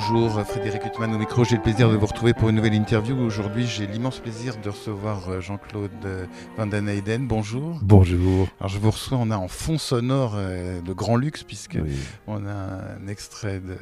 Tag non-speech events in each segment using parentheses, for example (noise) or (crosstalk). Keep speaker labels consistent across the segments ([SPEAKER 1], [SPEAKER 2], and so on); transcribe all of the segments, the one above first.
[SPEAKER 1] Bonjour Frédéric Huttman au micro, j'ai le plaisir de vous retrouver pour une nouvelle interview. Aujourd'hui j'ai l'immense plaisir de recevoir euh, Jean-Claude euh, Van Den Eyden. Bonjour.
[SPEAKER 2] Bonjour.
[SPEAKER 1] Alors je vous reçois, on a en fond sonore euh, de grand luxe puisque on a un extrait de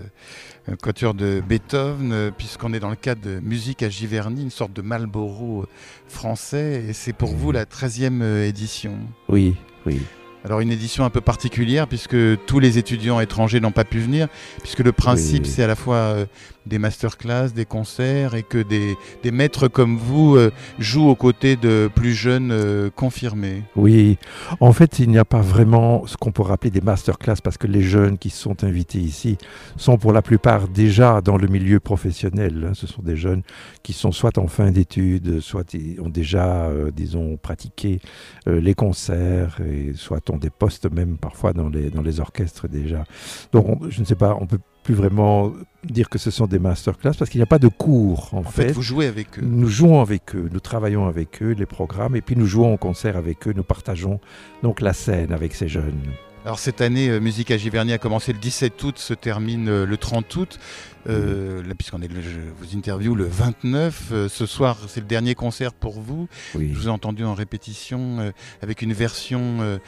[SPEAKER 1] un quatuor de Beethoven puisqu'on est dans le cadre de Musique à Giverny, une sorte de Marlboro français et c'est pour vous la 13e édition.
[SPEAKER 2] Oui, oui.
[SPEAKER 1] Alors une édition un peu particulière puisque tous les étudiants étrangers n'ont pas pu venir, puisque le principe c'est à la fois euh, des masterclass, des concerts et que des, maîtres comme vous euh, jouent aux côtés de plus jeunes euh, confirmés.
[SPEAKER 2] Oui, en fait il n'y a pas vraiment ce qu'on pourrait appeler des masterclass parce que les jeunes qui sont invités ici sont pour la plupart déjà dans le milieu professionnel. Hein. Ce sont des jeunes qui sont soit en fin d'études, soit ont déjà, disons, pratiqué les concerts et soit ont des postes même parfois dans les, dans les orchestres déjà. Donc je ne sais pas, on peut plus vraiment dire que ce sont des masterclass parce qu'il n'y a pas de cours en,
[SPEAKER 1] en fait. Vous jouez avec eux.
[SPEAKER 2] Nous jouons avec eux, nous travaillons avec eux les programmes et puis nous jouons en concert avec eux, nous partageons donc la scène avec ces jeunes.
[SPEAKER 1] Alors cette année, euh, Musique à Giverny a commencé le 17 août, se termine euh, le 30 août. Euh, puisqu'on est, je vous interview le 29. ce soir, c'est le dernier concert pour vous. Je vous ai entendu en répétition avec une version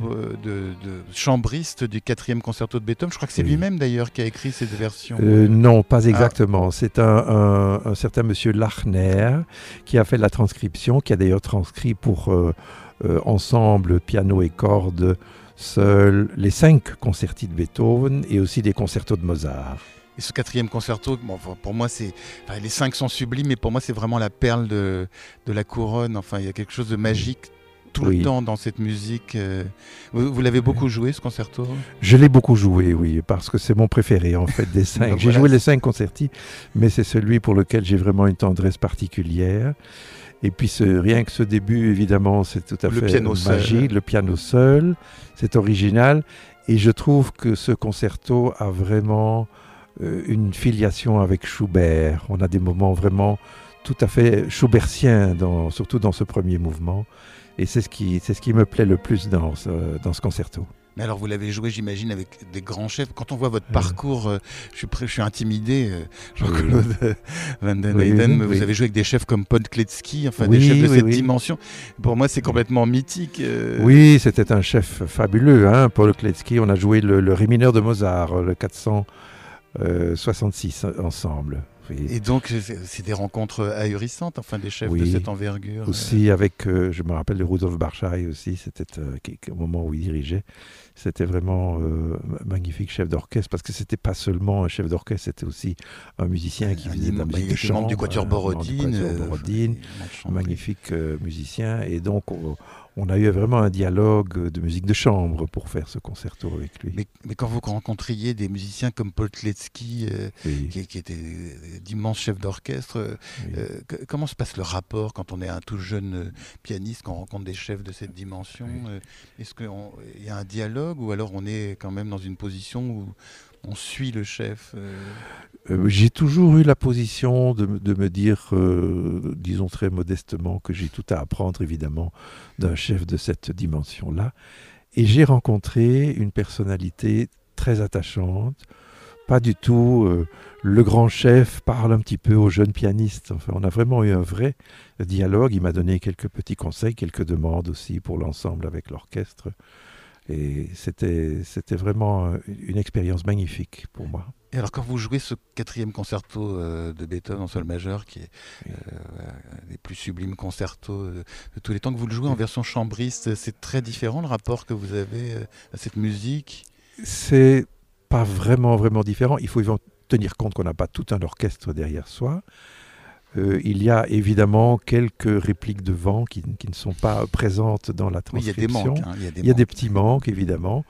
[SPEAKER 1] de, chambriste du quatrième concerto de Beethoven. Je crois que c'est lui-même d'ailleurs qui a écrit cette version.
[SPEAKER 2] non, pas ah. exactement. C'est un, certain monsieur Lachner qui a fait la transcription, qui a d'ailleurs transcrit pour ensemble piano et cordes seuls les cinq concertis de Beethoven et aussi des concertos de Mozart.
[SPEAKER 1] Et ce quatrième concerto, pour moi, c'est les cinq sont sublimes, mais pour moi, c'est vraiment la perle de, de, la couronne. Enfin, il y a quelque chose de magique tout le temps dans cette musique. Euh. Vous, l'avez beaucoup joué, ce concerto?
[SPEAKER 2] Je l'ai beaucoup joué, oui, parce que c'est mon préféré, en fait, des (laughs) cinq. j'ai joué les cinq concertis, mais c'est celui pour lequel j'ai vraiment une tendresse particulière. Et puis rien que ce début, évidemment, c'est tout à
[SPEAKER 1] le
[SPEAKER 2] fait
[SPEAKER 1] piano
[SPEAKER 2] magique. Le piano seul, c'est original. Et je trouve que ce concerto a vraiment euh, une filiation avec Schubert. On a des moments vraiment tout à fait schubertiens, dans, surtout dans ce premier mouvement. Et c'est ce, qui, ce qui me plaît le plus dans dans ce concerto.
[SPEAKER 1] Mais alors, vous l'avez joué, j'imagine, avec des grands chefs. Quand on voit votre parcours, euh, je, suis je suis intimidé, euh, Jean-Claude (laughs) Van Den Eyden. vous avez joué avec des chefs comme Paul Kletsky, enfin des chefs de cette dimension. Pour moi, c'est complètement mythique.
[SPEAKER 2] Euh. Oui, c'était un chef fabuleux, hein, Paul Kletsky. On a joué le, le Ré mineur de Mozart, le 466 ensemble.
[SPEAKER 1] Et donc, c'est des rencontres ahurissantes, enfin, des chefs de cette envergure.
[SPEAKER 2] Aussi, avec, je me rappelle de Rudolf Barschai aussi, c'était au moment où il dirigeait. C'était vraiment euh, magnifique chef d'orchestre parce que c'était pas seulement un chef d'orchestre, c'était aussi un musicien qui faisait de la musique de chambre.
[SPEAKER 1] du Quatuor Borodine.
[SPEAKER 2] Euh, magnifique euh, musicien. Et donc, on a eu vraiment un dialogue de musique de chambre pour faire ce concerto avec lui.
[SPEAKER 1] Mais, quand vous rencontriez des musiciens comme Paul Tletsky, qui, qui, était d'immenses chefs d'orchestre, comment se passe le rapport quand on est un tout jeune pianiste, quand on rencontre des chefs de cette dimension Est-ce qu'il y a un dialogue ou alors on est quand même dans une position où on suit le chef euh
[SPEAKER 2] euh, J'ai toujours eu la position de, me dire, euh, disons très modestement, que j'ai tout à apprendre évidemment d'un chef de cette dimension-là. Et j'ai rencontré une personnalité très attachante, pas du tout le grand chef parle un petit peu aux jeunes pianistes. Enfin, on a vraiment eu un vrai dialogue. Il m'a donné quelques petits conseils, quelques demandes aussi pour l'ensemble avec l'orchestre. Et c'était, vraiment une expérience magnifique pour moi.
[SPEAKER 1] Et alors quand vous jouez ce quatrième concerto euh, de Beethoven en sol majeur, qui est euh, un des plus sublimes concertos de, tous les temps, que vous le jouez en version chambriste, c'est très différent le rapport que vous avez euh, à cette musique?
[SPEAKER 2] C'est pas vraiment, vraiment différent. Il faut tenir compte qu'on n'a pas tout un orchestre derrière soi. Euh, il y a évidemment quelques répliques de vent qui, ne sont pas présentes dans la transcription.
[SPEAKER 1] Hein,
[SPEAKER 2] il y a des, petits manques, évidemment.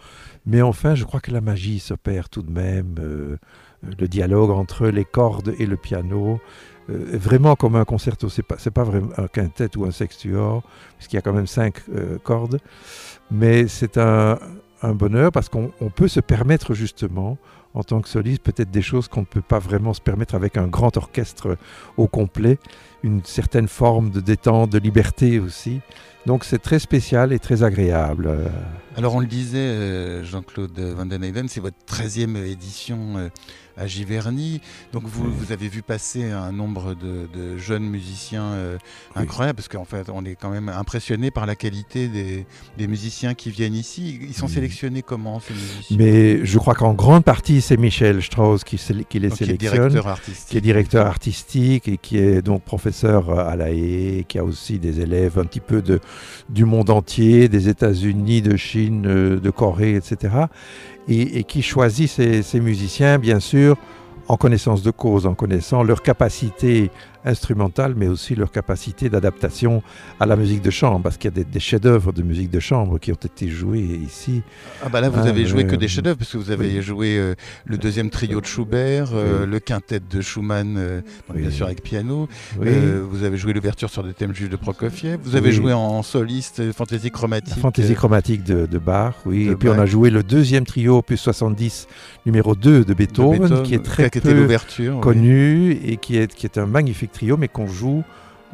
[SPEAKER 2] Mais enfin, je crois que la magie s'opère tout de même. Euh, le dialogue entre les cordes et le piano, euh, vraiment comme un concerto. C'est pas, pas vraiment un quintet ou un sextuor, puisqu'il y a quand même cinq cordes. Mais c'est un, un bonheur parce qu'on peut se permettre justement, en tant que soliste, peut-être des choses qu'on ne peut pas vraiment se permettre avec un grand orchestre au complet, une certaine forme de détente, de liberté aussi. Donc c'est très spécial et très agréable.
[SPEAKER 1] Alors on le disait, euh, Jean-Claude Van den c'est votre 13e édition euh, à Giverny. Donc vous, vous, avez vu passer un nombre de, jeunes musiciens euh, incroyables, parce qu'en fait on est quand même impressionné par la qualité des, musiciens qui viennent ici. Ils sont sélectionnés comment ces musiciens?
[SPEAKER 2] Mais je crois qu'en grande partie c'est Michel Strauss qui, qui les sélectionne,
[SPEAKER 1] qui est directeur artistique,
[SPEAKER 2] qui est directeur artistique et qui est donc professeur à la Haye, qui a aussi des élèves un petit peu de, du monde entier, des États-Unis, de Chine, euh, de Corée, etc. Et, qui choisit ces musiciens, bien sûr, sur en connaissance de cause, en connaissant leur capacité instrumentale, mais aussi leur capacité d'adaptation à la musique de chambre, parce qu'il y a des, chefs-d'œuvre de musique de chambre qui ont été joués ici.
[SPEAKER 1] Ah bah là, vous avez joué que des chefs-d'œuvre, parce que vous avez joué euh, le deuxième trio de Schubert, euh, le quintet de Schumann, euh, bien sûr avec piano. vous avez joué l'ouverture sur des thèmes juifs de Prokofiev. Vous avez joué en soliste fantaisie chromatique.
[SPEAKER 2] fantaisie chromatique de, Bach, oui. et puis on a joué le deuxième trio, plus 70, numéro 2 de Beethoven, qui est très peu connu et qui est, qui est un magnifique trio, mais qu'on joue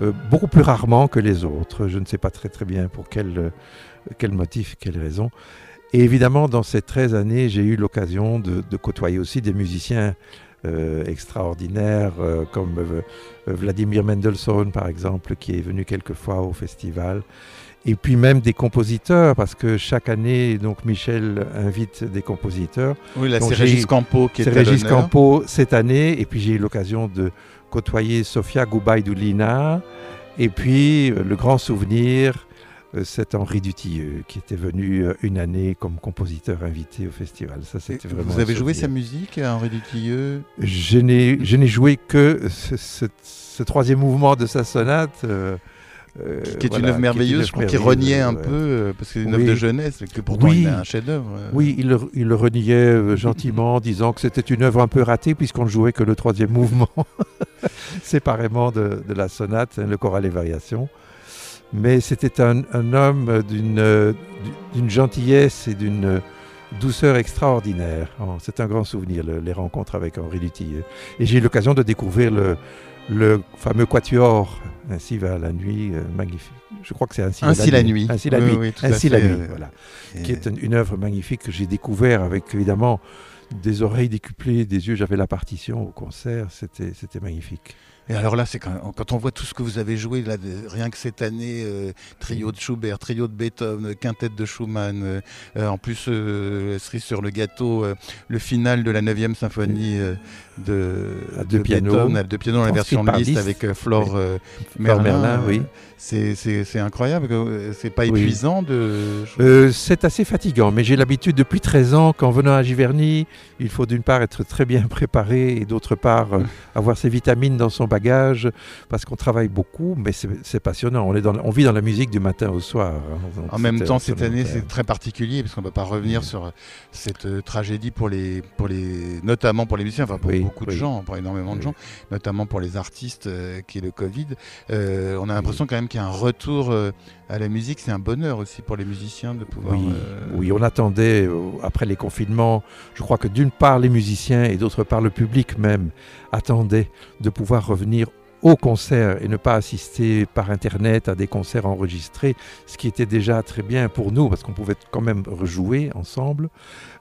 [SPEAKER 2] euh, beaucoup plus rarement que les autres. Je ne sais pas très très bien pour quel, euh, quel motif, quelle raison. Et évidemment, dans ces 13 années, j'ai eu l'occasion de, côtoyer aussi des musiciens euh, extraordinaires, comme Vladimir Mendelssohn, par exemple, qui est venu quelques fois au festival. Et puis même des compositeurs, parce que chaque année, donc Michel invite des compositeurs.
[SPEAKER 1] Oui, là c'est Régis Campo qui est
[SPEAKER 2] Régis Campo cette année, et puis j'ai eu l'occasion de côtoyer Sofia Goubaïdoulina, et puis euh, le grand souvenir, euh, c'est Henri Dutilleux qui était venu euh, une année comme compositeur invité au festival. Ça, c'était vraiment.
[SPEAKER 1] Vous avez joué sa musique, Henri Dutilleux?
[SPEAKER 2] Je n'ai joué que ce, troisième mouvement de sa sonate.
[SPEAKER 1] Euh, qui est une œuvre merveilleuse, je crois qu'il reniait un peu, euh, parce que c'est une œuvre de jeunesse, que pourtant il a un chef-d'œuvre. Euh.
[SPEAKER 2] Oui, il, il, le reniait gentiment, (laughs) disant que c'était une œuvre un peu ratée, puisqu'on ne jouait que le troisième (laughs) mouvement, (laughs) séparément de, de, la sonate, le choral et variations. Mais c'était un, un, homme d'une gentillesse et d'une douceur extraordinaire. Oh, c'est un grand souvenir, les rencontres avec Henri Dutilleux. Et j'ai eu l'occasion de découvrir le, le fameux quatuor Ainsi va la nuit, euh, magnifique. Je crois que c'est Ainsi,
[SPEAKER 1] ainsi la, nuit.
[SPEAKER 2] Ainsi la nuit. ainsi la nuit, voilà. Qui est une, œuvre magnifique que j'ai découvert avec évidemment des oreilles décuplées, des yeux. J'avais la partition au concert, c'était magnifique.
[SPEAKER 1] Et alors là, c'est quand, quand, on voit tout ce que vous avez joué, là, rien que cette année, euh, trio de Schubert, trio de Beethoven, quintette de Schumann, euh, euh, en plus, cerise sur le gâteau, le final de la 9e symphonie de,
[SPEAKER 2] de, piano,
[SPEAKER 1] de piano dans la version de liste avec Flore Merlin. oui. C'est incroyable, c'est pas épuisant de...
[SPEAKER 2] c'est assez fatigant, mais j'ai l'habitude depuis 13 ans qu'en venant à Giverny, il faut d'une part être très bien préparé et d'autre part avoir ses vitamines dans son bagage, parce qu'on travaille beaucoup, mais c'est passionnant. On, est dans, on vit dans la musique du matin au soir.
[SPEAKER 1] Hein, en même temps, cette année, c'est très particulier, parce qu'on ne va pas revenir sur cette euh, tragédie, pour les, pour les, notamment pour les musiciens, enfin pour beaucoup de gens, pour énormément de gens, notamment pour les artistes, euh, qui est le Covid. Euh, on a l'impression quand même qu'il y a un retour à la musique. C'est un bonheur aussi pour les musiciens de pouvoir...
[SPEAKER 2] Oui, oui on attendait, après les confinements, je crois que d'une part les musiciens et d'autre part le public même attendaient de pouvoir revenir au concert et ne pas assister par Internet à des concerts enregistrés, ce qui était déjà très bien pour nous parce qu'on pouvait quand même rejouer ensemble.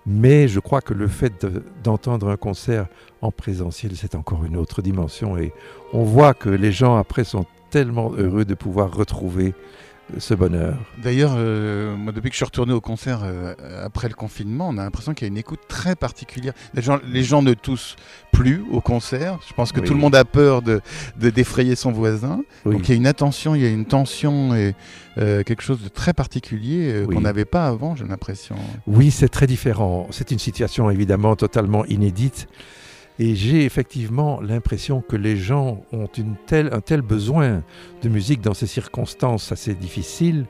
[SPEAKER 2] Mais je crois que le fait d'entendre un concert en présentiel, c'est encore une autre dimension et on voit que les gens après sont tellement heureux de pouvoir retrouver ce bonheur.
[SPEAKER 1] D'ailleurs, euh, moi, depuis que je suis retourné au concert euh, après le confinement, on a l'impression qu'il y a une écoute très particulière. Les gens, les gens ne toussent plus au concert. Je pense que tout le monde a peur de, défrayer son voisin. Donc il y a une attention, il y a une tension et euh, quelque chose de très particulier qu'on n'avait pas avant, j'ai l'impression.
[SPEAKER 2] Oui, c'est très différent. C'est une situation évidemment totalement inédite. Et j'ai effectivement l'impression que les gens ont un tel besoin de musique dans ces circonstances assez difficiles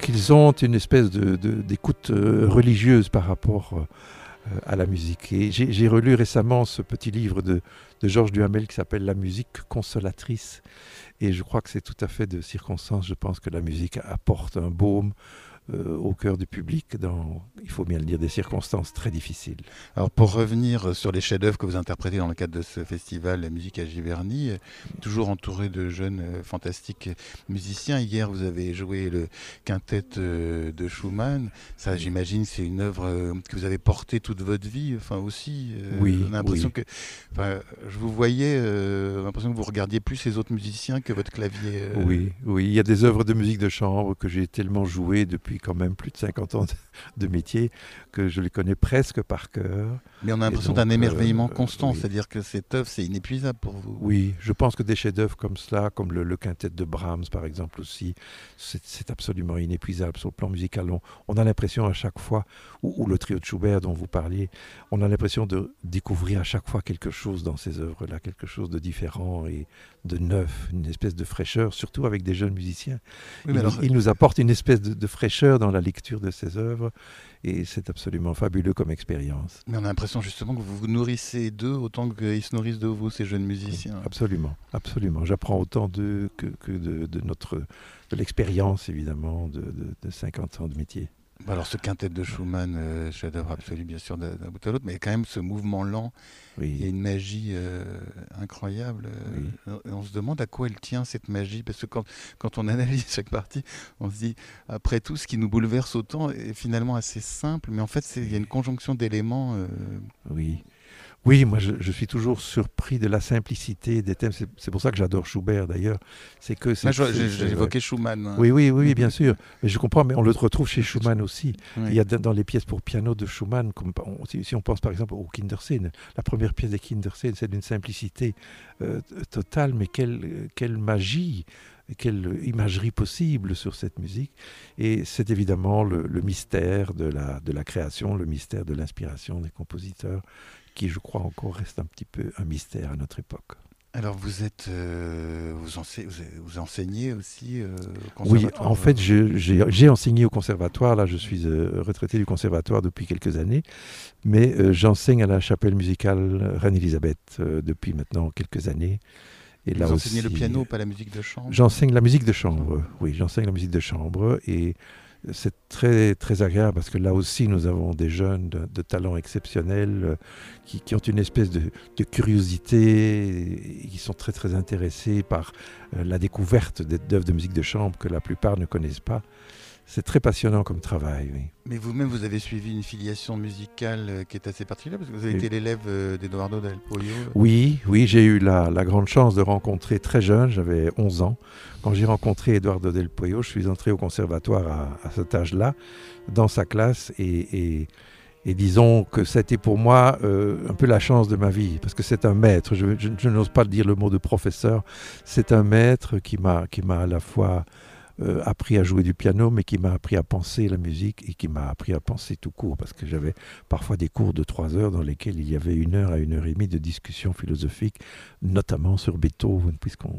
[SPEAKER 2] qu'ils ont une espèce d'écoute euh, religieuse par rapport euh, à la musique. Et j'ai relu récemment ce petit livre de, de Georges Duhamel qui s'appelle La musique consolatrice. Et je crois que c'est tout à fait de circonstance. Je pense que la musique apporte un baume euh, au cœur du public dans, il faut bien le dire, des circonstances très difficiles.
[SPEAKER 1] Alors pour revenir sur les chefs-d'œuvre que vous interprétez dans le cadre de ce festival La musique à Giverny, toujours entouré de jeunes euh, fantastiques musiciens. Hier, vous avez joué le quintet euh, de Schumann. Ça, j'imagine, c'est une œuvre que vous avez portée toute votre vie. Enfin aussi,
[SPEAKER 2] oui.
[SPEAKER 1] On a l'impression que, je vous voyais, l'impression que vous regardiez plus ces autres musiciens que votre clavier.
[SPEAKER 2] Oui, oui. Il y a des œuvres de musique de chambre que j'ai tellement jouées depuis quand même plus de 50 ans de, métier que je les connais presque par cœur.
[SPEAKER 1] Mais on a l'impression d'un émerveillement euh, constant, c'est-à-dire que cette œuvre, c'est inépuisable pour vous.
[SPEAKER 2] Oui, je pense que des chefs-d'œuvre comme cela, comme le, quintet de Brahms par exemple aussi, c'est absolument inépuisable sur le plan musical. On, a l'impression à chaque fois, ou, le trio de Schubert dont vous parliez, on a l'impression de découvrir à chaque fois quelque chose dans ces œuvres-là, quelque chose de différent et de neuf, une espèce de fraîcheur, surtout avec des jeunes musiciens. il, nous apporte une espèce de fraîcheur dans la lecture de ses œuvres et c'est absolument fabuleux comme expérience.
[SPEAKER 1] Mais on a l'impression justement que vous vous nourrissez d'eux autant qu'ils se nourrissent de vous, ces jeunes musiciens.
[SPEAKER 2] absolument, absolument. J'apprends autant d'eux que, que de, notre de l'expérience évidemment de, de 50 ans de métier.
[SPEAKER 1] Bah alors ce quintet de Schumann, euh, chef-d'œuvre absolu bien sûr d'un bout à l'autre, mais quand même ce mouvement lent, il y a une magie euh, incroyable. Euh, on se demande à quoi elle tient cette magie, parce que quand, quand on analyse (laughs) chaque partie, on se dit, après tout, ce qui nous bouleverse autant est finalement assez simple, mais en fait il y a une conjonction d'éléments.
[SPEAKER 2] Oui. Oui, moi je, suis toujours surpris de la simplicité des thèmes. C'est pour ça que j'adore Schubert d'ailleurs. C'est que
[SPEAKER 1] j'ai évoqué Schumann. Hein.
[SPEAKER 2] Oui, oui, oui, bien sûr. Mais je comprends, mais on le retrouve chez Schumann aussi. Il y a dans les pièces pour piano de Schumann, comme si, on pense par exemple au Kinderseen, la première pièce des Kinderseen, c'est d'une simplicité euh, totale, mais quelle, quelle magie quelle imagerie possible sur cette musique. Et c'est évidemment le, le, mystère de la, de la création, le mystère de l'inspiration des compositeurs qui, je crois, encore reste un petit peu un mystère à notre époque.
[SPEAKER 1] Alors vous êtes, euh, vous, vous, enseignez aussi euh,
[SPEAKER 2] au conservatoire Oui, en fait, j'ai enseigné au conservatoire. Là, je suis euh, retraité du conservatoire depuis quelques années, mais j'enseigne à la chapelle musicale Reine-Élisabeth depuis maintenant quelques années.
[SPEAKER 1] Et vous enseignez le piano, pas la musique de chambre?
[SPEAKER 2] J'enseigne la musique de chambre. Oui, j'enseigne la musique de chambre et c'est très, très agréable parce que là aussi, nous avons des jeunes de, talent exceptionnel euh, qui, ont une espèce de, curiosité et qui sont très, très intéressés par euh, la découverte d'œuvres de musique de chambre que la plupart ne connaissent pas. C'est très passionnant comme travail, oui.
[SPEAKER 1] Mais vous-même, vous avez suivi une filiation musicale euh, qui est assez particulière, parce que vous avez été l'élève euh, d'Eduardo Del Pollo.
[SPEAKER 2] Oui, oui, j'ai eu la, grande chance de rencontrer très jeune, j'avais 11 ans. Quand j'ai rencontré Eduardo Del Pollo, je suis entré au conservatoire à, cet âge-là, dans sa classe, et, disons que c'était pour moi euh, un peu la chance de ma vie, parce que c'est un maître, je, je n'ose pas dire le mot de professeur, c'est un maître qui m'a à la fois euh, appris à jouer du piano, mais qui m'a appris à penser la musique et qui m'a appris à penser tout court, parce que j'avais parfois des cours de trois heures dans lesquels il y avait une heure à une heure et demie de discussion philosophique, notamment sur Beethoven, puisqu'on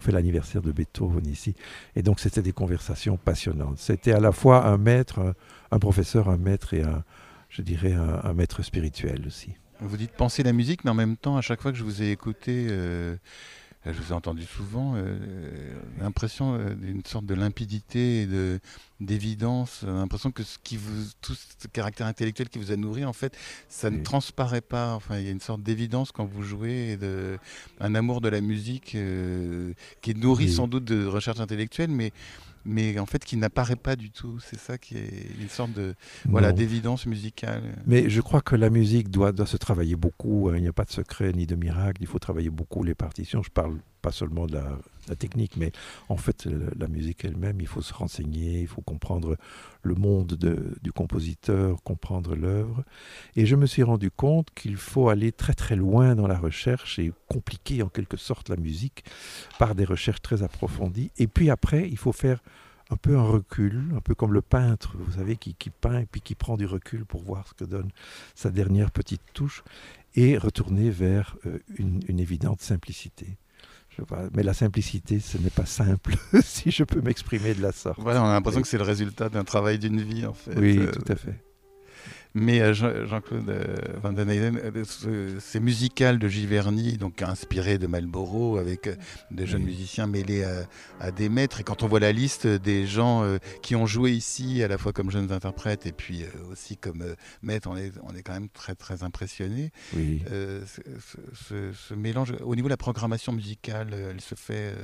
[SPEAKER 2] fait l'anniversaire de Beethoven ici. Et donc c'était des conversations passionnantes. C'était à la fois un maître, un, professeur, un maître et un, je dirais, un, maître spirituel aussi.
[SPEAKER 1] Vous dites penser la musique, mais en même temps, à chaque fois que je vous ai écouté... Euh, je vous ai entendu souvent, euh, l'impression euh, d'une sorte de limpidité et d'évidence, l'impression que ce qui vous, tout ce caractère intellectuel qui vous a nourri, en fait, ça ne transparaît pas. Enfin, il y a une sorte d'évidence quand vous jouez, et de, un amour de la musique euh, qui est nourri sans doute de recherche intellectuelle, mais mais en fait qui n'apparaît pas du tout. C'est ça qui est une sorte de voilà d'évidence musicale.
[SPEAKER 2] Mais je crois que la musique doit, doit se travailler beaucoup. Hein. Il n'y a pas de secret ni de miracle. Il faut travailler beaucoup les partitions. Je parle pas seulement de la, technique, mais en fait la musique elle-même, il faut se renseigner, il faut comprendre le monde de, du compositeur, comprendre l'œuvre. Et je me suis rendu compte qu'il faut aller très très loin dans la recherche et compliquer en quelque sorte la musique par des recherches très approfondies. Et puis après, il faut faire un peu un recul, un peu comme le peintre, vous savez, qui, peint et puis qui prend du recul pour voir ce que donne sa dernière petite touche, et retourner vers euh, une, évidente simplicité. Mais la simplicité, ce n'est pas simple, (laughs) si je peux m'exprimer de la sorte.
[SPEAKER 1] Voilà, on a l'impression que c'est le résultat d'un travail d'une vie, en fait.
[SPEAKER 2] Oui, euh, tout à fait.
[SPEAKER 1] Mais euh, Jean-Claude euh, Van den Eyden, c'est musical de Giverny, donc inspiré de Marlboro, avec des jeunes musiciens mêlés à, des maîtres. Et quand on voit la liste des gens qui ont joué ici, à la fois comme jeunes interprètes et puis aussi comme maîtres, on est, on est quand même très très impressionné.
[SPEAKER 2] Oui.
[SPEAKER 1] Ce, mélange, au niveau de la programmation musicale, elle se fait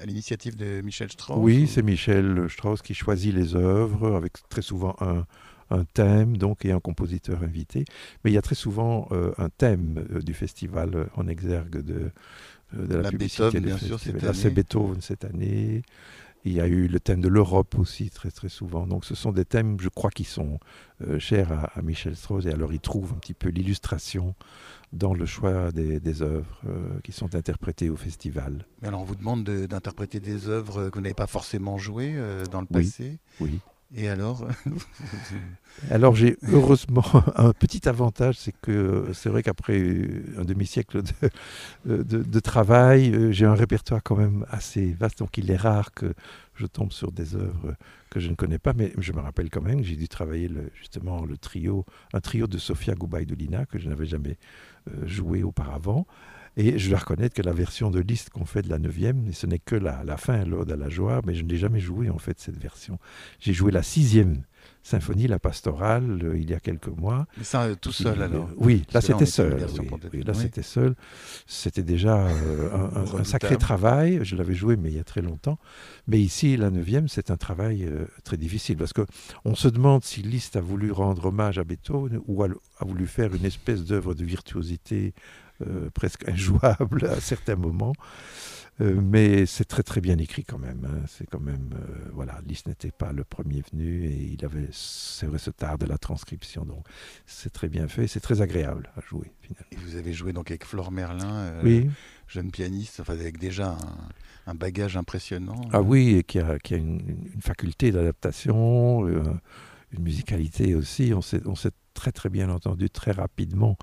[SPEAKER 1] à l'initiative de Michel Strauss.
[SPEAKER 2] Oui, c'est Michel Strauss qui choisit les œuvres avec très souvent un un thème donc et un compositeur invité. Mais il y a très souvent euh, un thème euh, du festival euh, en exergue de, de la, publicité.
[SPEAKER 1] bien sûr,
[SPEAKER 2] Là, c'est Beethoven cette année. Il y a eu le thème de l'Europe aussi très très souvent. Donc ce sont des thèmes, je crois, qui sont chers à, Michel Strauss et alors il trouve un petit peu l'illustration dans le choix des, des œuvres qui sont interprétées au festival.
[SPEAKER 1] Mais alors on vous demande d'interpréter des œuvres que vous n'avez pas forcément jouées dans le passé.
[SPEAKER 2] Oui.
[SPEAKER 1] Et alors (laughs)
[SPEAKER 2] Alors j'ai heureusement (laughs) un petit avantage, c'est que c'est vrai qu'après un demi-siècle de, de, travail, euh, j'ai un répertoire quand même assez vaste, donc il est rare que je tombe sur des œuvres que je ne connais pas, mais je me rappelle quand même que j'ai dû travailler le, justement le trio, un trio de Sofia Goubaïdolina que je n'avais jamais euh, joué auparavant. Et je dois reconnaître que la version de liste qu'on fait de la 9e, et ce n'est que la, la fin, l'Ode à la joie, mais je n'ai jamais joué en fait cette version. J'ai joué la sixième symphonie, la pastorale, euh, il y a quelques mois.
[SPEAKER 1] Mais ça, euh, tout seul alors
[SPEAKER 2] Oui, là c'était seul. Oui, là c'était seul. C'était déjà euh, un, sacré travail. Je l'avais joué, mais il y a très longtemps. Mais ici, la neuvième, c'est un travail très difficile parce que on se demande si Liszt a voulu rendre hommage à Beethoven ou a voulu faire une espèce d'œuvre de virtuosité euh, presque injouable à certains moments. Euh, mais c'est très très bien écrit quand même. Hein. C'est quand même euh, voilà, Liszt n'était pas le premier venu et il avait c'est vrai ce tard de la transcription. Donc c'est très bien fait, c'est très agréable à jouer finalement.
[SPEAKER 1] Et vous avez joué donc avec Flore Merlin,
[SPEAKER 2] oui.
[SPEAKER 1] jeune pianiste, enfin avec déjà un, bagage impressionnant.
[SPEAKER 2] Ah oui, et qui a, qui a une, une faculté d'adaptation, une musicalité aussi. On s'est on s'est très très bien entendu très rapidement.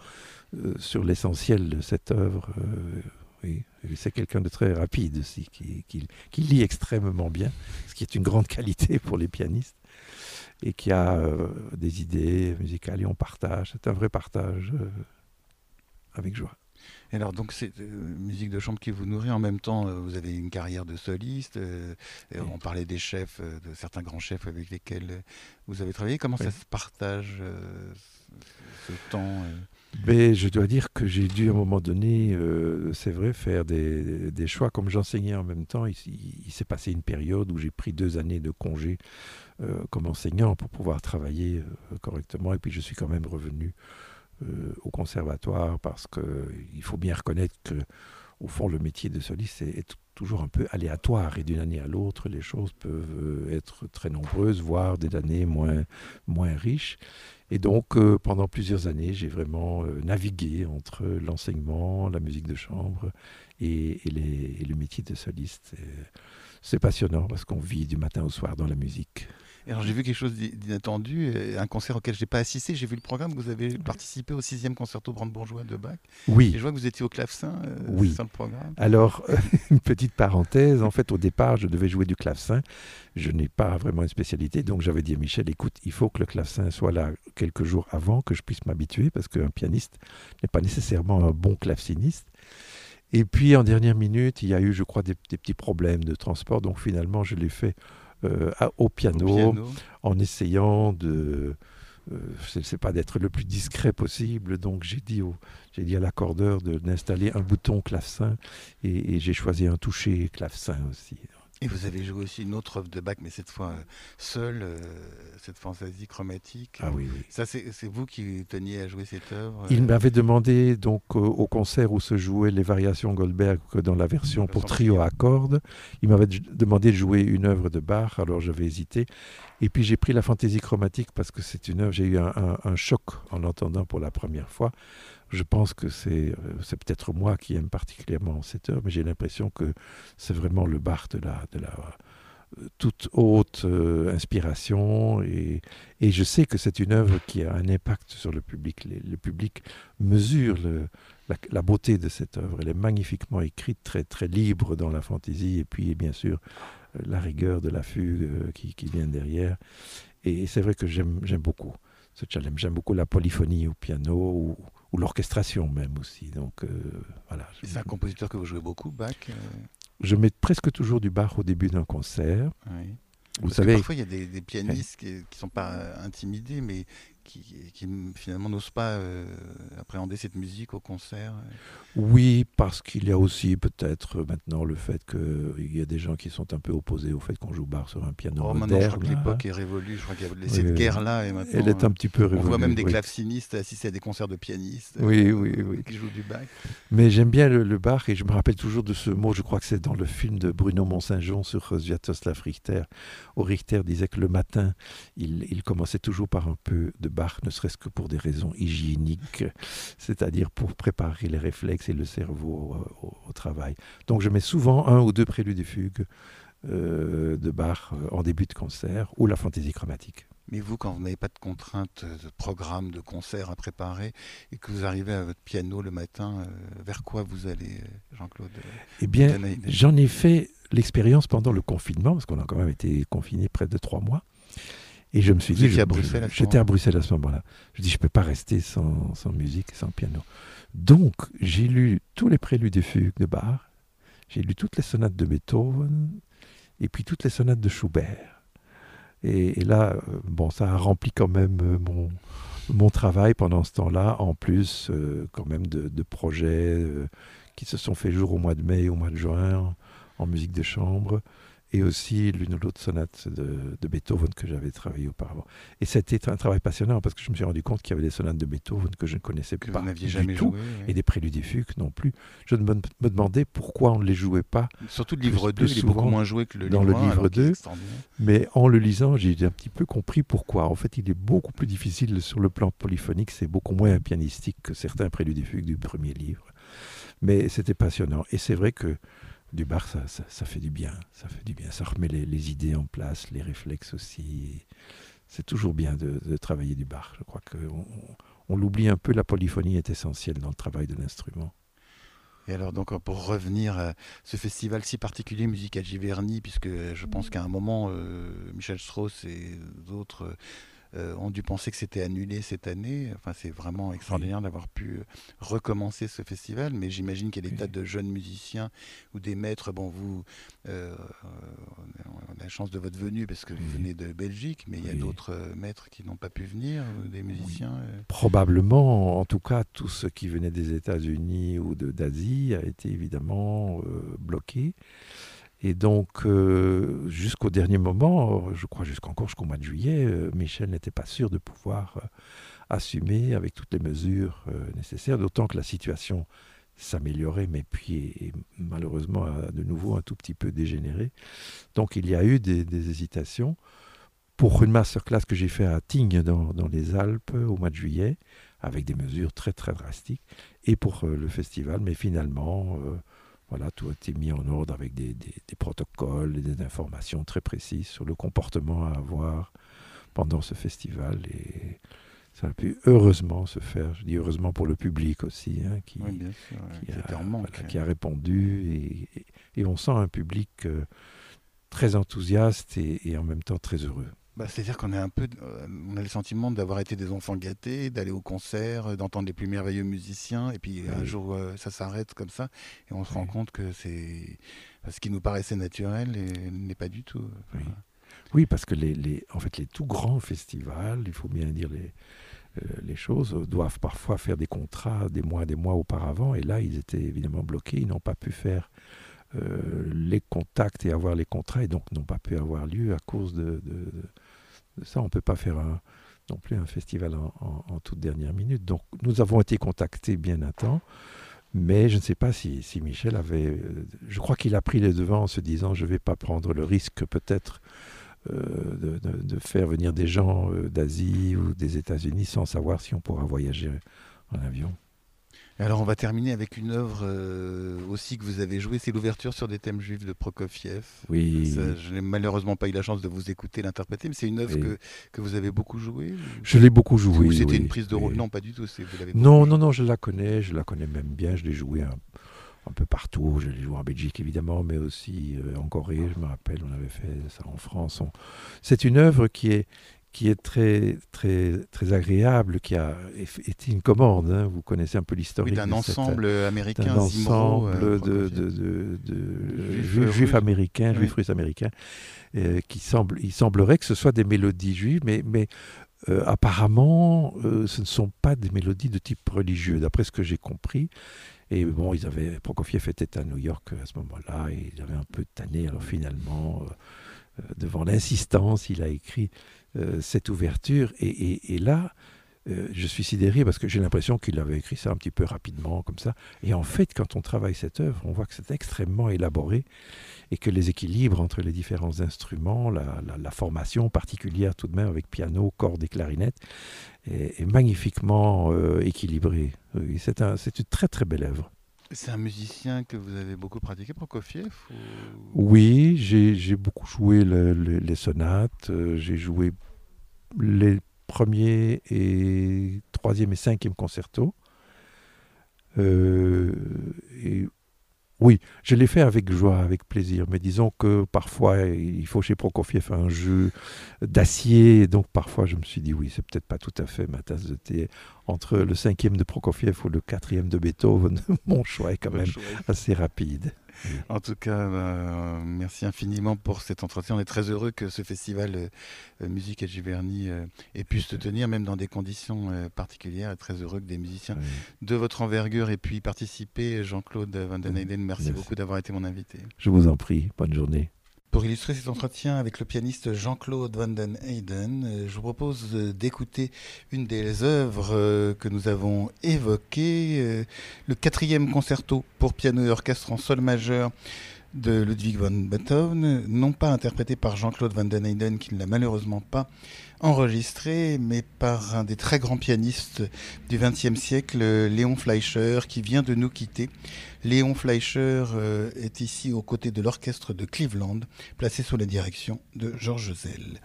[SPEAKER 2] Euh, sur l'essentiel de cette œuvre. Euh, oui. C'est quelqu'un de très rapide aussi, qui, qui, lit extrêmement bien, ce qui est une grande (laughs) qualité pour les pianistes, et qui a euh, des idées musicales et on partage. C'est un vrai partage avec joie.
[SPEAKER 1] Et alors, donc, c'est musique de chambre qui vous nourrit. En même temps, vous avez une carrière de soliste. On parlait des chefs, de certains grands chefs avec lesquels vous avez travaillé. Comment ça se partage ce temps
[SPEAKER 2] je dois dire que j'ai dû à un moment donné, euh, c'est vrai, faire des, des choix. Comme j'enseignais en même temps, il, s'est passé une période où j'ai pris deux années de congé euh, comme enseignant pour pouvoir travailler euh, correctement. Et puis je suis quand même revenu au conservatoire parce qu'il faut bien reconnaître que, au fond, le métier de soliste est, toujours un peu aléatoire et d'une année à l'autre, les choses peuvent être très nombreuses, voire des années moins, moins riches. Et donc, euh, pendant plusieurs années, j'ai vraiment euh, navigué entre l'enseignement, la musique de chambre et, le métier de soliste. C'est passionnant parce qu'on vit du matin au soir dans la musique
[SPEAKER 1] alors j'ai vu quelque chose d'inattendu, un concert auquel je n'ai pas assisté. J'ai vu le programme, vous avez participé au sixième concerto brandebourgeois de Bach.
[SPEAKER 2] Oui.
[SPEAKER 1] Et je vois que vous étiez au clavecin euh,
[SPEAKER 2] oui.
[SPEAKER 1] sur le programme.
[SPEAKER 2] Alors, (laughs) une petite parenthèse, en fait au départ je devais jouer du clavecin. Je n'ai pas vraiment une spécialité, donc j'avais dit à Michel, écoute, il faut que le clavecin soit là quelques jours avant, que je puisse m'habituer, parce qu'un pianiste n'est pas nécessairement un bon claveciniste. Et puis en dernière minute, il y a eu, je crois, des petits problèmes de transport, donc finalement je l'ai fait euh, au, piano, en essayant de euh, c'est pas d'être le plus discret possible. Donc j'ai dit, j'ai dit à l'accordeur d'installer un bouton clavecin et, et j'ai choisi un toucher clavecin aussi.
[SPEAKER 1] Et vous avez joué aussi une autre œuvre de Bach, mais cette fois euh, seule, euh, cette fantaisie chromatique.
[SPEAKER 2] Ah oui, oui.
[SPEAKER 1] Ça, c'est vous qui teniez à jouer cette œuvre
[SPEAKER 2] Il m'avait demandé, donc, au concert où se jouaient les variations Goldberg dans la version pour trio à cordes, il m'avait demandé de jouer une œuvre de Bach, alors j'avais hésité. Et puis j'ai pris la fantaisie chromatique parce que c'est une œuvre, j'ai eu un choc en l'entendant pour la première fois je pense que euh, c'est peut-être moi qui aime particulièrement cette œuvre, mais j'ai l'impression que c'est vraiment le bar de la, euh, toute haute euh, inspiration. Et, et, je sais que c'est une œuvre qui a un impact sur le public. le public mesure la, beauté de cette œuvre. Elle est magnifiquement écrite, très, très libre dans la fantaisie, et puis bien sûr la rigueur de la fugue qui, qui vient derrière. Et c'est vrai que j'aime beaucoup ce challenge. J'aime beaucoup la polyphonie au piano l'orchestration même aussi. Donc voilà.
[SPEAKER 1] C'est un compositeur que vous jouez beaucoup, Bach
[SPEAKER 2] Je mets presque toujours du Bach au début d'un concert.
[SPEAKER 1] Oui. Vous savez, parfois il y a des, pianistes qui ne sont pas intimidés, mais qui, finalement n'osent pas euh, appréhender cette musique au concert
[SPEAKER 2] Oui, parce qu'il y a aussi peut-être maintenant le fait qu'il y a des gens qui sont un peu opposés au fait qu'on joue bar sur un piano oh, moderne. Je
[SPEAKER 1] crois que l'époque est révolue, je crois qu'il y a cette guerre-là.
[SPEAKER 2] Elle est un petit peu révolue.
[SPEAKER 1] On voit même des clavecinistes assister à des concerts de pianistes
[SPEAKER 2] oui, euh, oui, oui.
[SPEAKER 1] qui jouent du Bach.
[SPEAKER 2] Mais j'aime bien le, le, Bach et je me rappelle toujours de ce mot, je crois que c'est dans le film de Bruno Mont-Saint-Jean sur Sviatoslav Richter, où Richter disait que le matin, il, il commençait toujours par un peu de Bach, ne serait-ce que pour des raisons hygiéniques, c'est-à-dire pour préparer les réflexes et le cerveau au, travail. Donc je mets souvent un ou deux préludes et fugues euh, de Bach euh, en début de concert ou la fantaisie chromatique.
[SPEAKER 1] Mais vous, quand vous n'avez pas de contraintes de programme, de concert à préparer, et que vous arrivez à votre piano le matin, euh, vers quoi vous allez, Jean-Claude
[SPEAKER 2] Eh bien, j'en ai fait l'expérience pendant le confinement, parce qu'on a quand même été confiné près de trois mois. Et je me suis dit, j'étais à Bruxelles à ce moment-là. Je dis, je ne peux pas rester sans, sans, musique, sans piano. Donc, j'ai lu tous les préludes et fugues de Bach, j'ai lu toutes les sonates de Beethoven, et puis toutes les sonates de Schubert. Et, là, euh, bon, ça a rempli quand même euh, mon, mon travail pendant ce temps-là, en plus euh, quand même de, de projets qui se sont faits jour au mois de mai, au mois de juin, en musique de chambre et aussi l'une ou l'autre sonate de, Beethoven que j'avais travaillé auparavant. Et c'était un travail passionnant parce que je me suis rendu compte qu'il y avait des sonates de Beethoven que je ne connaissais
[SPEAKER 1] que
[SPEAKER 2] pas
[SPEAKER 1] vous n'aviez jamais tout,
[SPEAKER 2] et des préludes et fugues non plus. Je me, me, demandais pourquoi on ne les jouait pas.
[SPEAKER 1] Surtout le livre 2, il est beaucoup moins joué que le
[SPEAKER 2] dans
[SPEAKER 1] livre
[SPEAKER 2] le livre 2. Mais en le lisant, j'ai un petit peu compris pourquoi. En fait, il est beaucoup plus difficile sur le plan polyphonique, c'est beaucoup moins pianistique que certains préludes et fugues du premier livre. Mais c'était passionnant. Et c'est vrai que du bar, ça, ça, fait du bien. Ça fait du bien. Ça remet les, idées en place, les réflexes aussi. C'est toujours bien de, travailler du bar. Je crois qu'on on, l'oublie un peu. La polyphonie est essentielle dans le travail de l'instrument.
[SPEAKER 1] Et alors donc pour revenir à ce festival si particulier Musical Giverny, puisque je pense qu'à un moment euh, Michel Strauss et d'autres euh, ont dû penser que c'était annulé cette année. Enfin, c'est vraiment extraordinaire d'avoir pu euh, recommencer ce festival. Mais j'imagine qu'il y a des tas de jeunes musiciens ou des maîtres. Bon, vous, euh, on a la chance de votre venue parce que vous venez de Belgique, mais il y a d'autres maîtres qui n'ont pas pu venir, des musiciens.
[SPEAKER 2] Probablement, en tout cas, tout ce qui venait des États-Unis ou d'Asie a été évidemment bloqué. Et donc, euh, jusqu'au dernier moment, je crois jusqu'encore jusqu'au mois de juillet, euh, Michel n'était pas sûr de pouvoir euh, assumer avec toutes les mesures nécessaires, d'autant que la situation s'améliorait, mais puis malheureusement a de nouveau un tout petit peu dégénéré. Donc il y a eu des, hésitations. Pour une masterclass que j'ai fait à Tignes dans, dans, les Alpes au mois de juillet, avec des mesures très très drastiques, et pour le festival, mais finalement voilà, tout a été mis en ordre avec des, protocoles et des informations très précises sur le comportement à avoir pendant ce festival. Et ça a pu heureusement se faire. Je dis heureusement pour le public aussi, hein, qui, qui, a, répondu. Et, on sent un public euh, très enthousiaste et en même temps très heureux.
[SPEAKER 1] Bah, C'est-à-dire qu'on est un peu, euh, on a le sentiment d'avoir été des enfants gâtés, d'aller au concert, euh, d'entendre les plus merveilleux musiciens, et puis un jour euh, ça s'arrête comme ça, et on se rend compte que c'est ce qui nous paraissait naturel n'est pas du tout.
[SPEAKER 2] Oui. parce que les, les, en fait, les tout grands festivals, il faut bien dire les, les choses, doivent parfois faire des contrats des mois des mois auparavant, et là ils étaient évidemment bloqués, ils n'ont pas pu faire les contacts et avoir les contrats, et donc n'ont pas pu avoir lieu à cause de ça, on ne peut pas faire non plus un festival en, toute dernière minute. Donc nous avons été contactés bien à temps, mais je ne sais pas si, Michel avait... Euh, je crois qu'il a pris les devants en se disant je ne vais pas prendre le risque peut-être euh, de, faire venir des gens euh, d'Asie ou des États-Unis sans savoir si on pourra voyager en avion.
[SPEAKER 1] Alors on va terminer avec une œuvre euh, aussi que vous avez jouée, c'est l'ouverture sur des thèmes juifs de Prokofiev.
[SPEAKER 2] Oui.
[SPEAKER 1] je n'ai malheureusement pas eu la chance de vous écouter l'interpréter, mais c'est une œuvre que, que, vous avez beaucoup jouée.
[SPEAKER 2] Je l'ai beaucoup jouée.
[SPEAKER 1] C'était une prise de rôle? Non, pas du tout.
[SPEAKER 2] non, non, non, je la connais, je la connais même bien. Je l'ai jouée un, peu partout. Je l'ai jouée en Belgique évidemment, mais aussi euh, en Corée. Je me rappelle, on avait fait ça en France. C'est une œuvre qui est qui est très, très, très agréable, qui a été une commande. Hein. Vous connaissez un peu l'histoire
[SPEAKER 1] d'un ensemble américain, d'un
[SPEAKER 2] ensemble de, de, de, juifs, américains, juifs russes américains, qui semble, il semblerait que ce soit des mélodies juives, mais, mais apparemment, ce ne sont pas des mélodies de type religieux, d'après ce que j'ai compris. Et bon, ils avaient, Prokofiev était à New York à ce moment-là, et il avait un peu tanné. Alors finalement, euh, devant l'insistance, il a écrit euh, cette ouverture. Et, là, euh, je suis sidéré parce que j'ai l'impression qu'il avait écrit ça un petit peu rapidement, comme ça. Et en fait, quand on travaille cette œuvre, on voit que c'est extrêmement élaboré et que les équilibres entre les différents instruments, la, formation particulière tout de même avec piano, cordes et clarinette, est, magnifiquement équilibrée. c'est une très très belle œuvre.
[SPEAKER 1] C'est un musicien que vous avez beaucoup pratiqué, Prokofiev
[SPEAKER 2] Oui, j'ai beaucoup joué les sonates, euh, j'ai joué les premiers et troisième et cinquième concertos. Euh, et oui, je l'ai fait avec joie, avec plaisir, mais disons que parfois il faut chez Prokofiev un jeu d'acier, donc parfois je me suis dit oui, c'est peut-être pas tout à fait ma tasse de thé. Entre le cinquième de Prokofiev ou le quatrième de Beethoven, (laughs) mon choix est quand même assez rapide.
[SPEAKER 1] En tout cas, euh, merci infiniment pour cet entretien. On est très heureux que ce festival euh, Musique à Giverny euh, ait pu se tenir, même dans des conditions particulières. Et très heureux que des musiciens de votre envergure aient pu y participer. Jean-Claude Van den Eyden, merci, merci beaucoup d'avoir été mon invité.
[SPEAKER 2] Je vous en prie. Bonne journée.
[SPEAKER 1] Pour illustrer cet entretien avec le pianiste Jean-Claude Van den Eyden, euh, je vous propose d'écouter une des œuvres euh, que nous avons évoquées, euh, le quatrième concerto pour piano et orchestre en sol majeur de Ludwig van Beethoven, non pas interprété par Jean-Claude Van den Eyden, qui ne l'a malheureusement pas enregistré, mais par un des très grands pianistes du XXe siècle, Léon Fleischer, qui vient de nous quitter. Léon Fleischer euh, est ici aux côtés de l'orchestre de Cleveland, placé sous la direction de Georges Zell.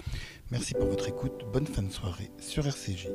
[SPEAKER 1] Merci pour votre écoute, bonne fin de soirée sur RCJ.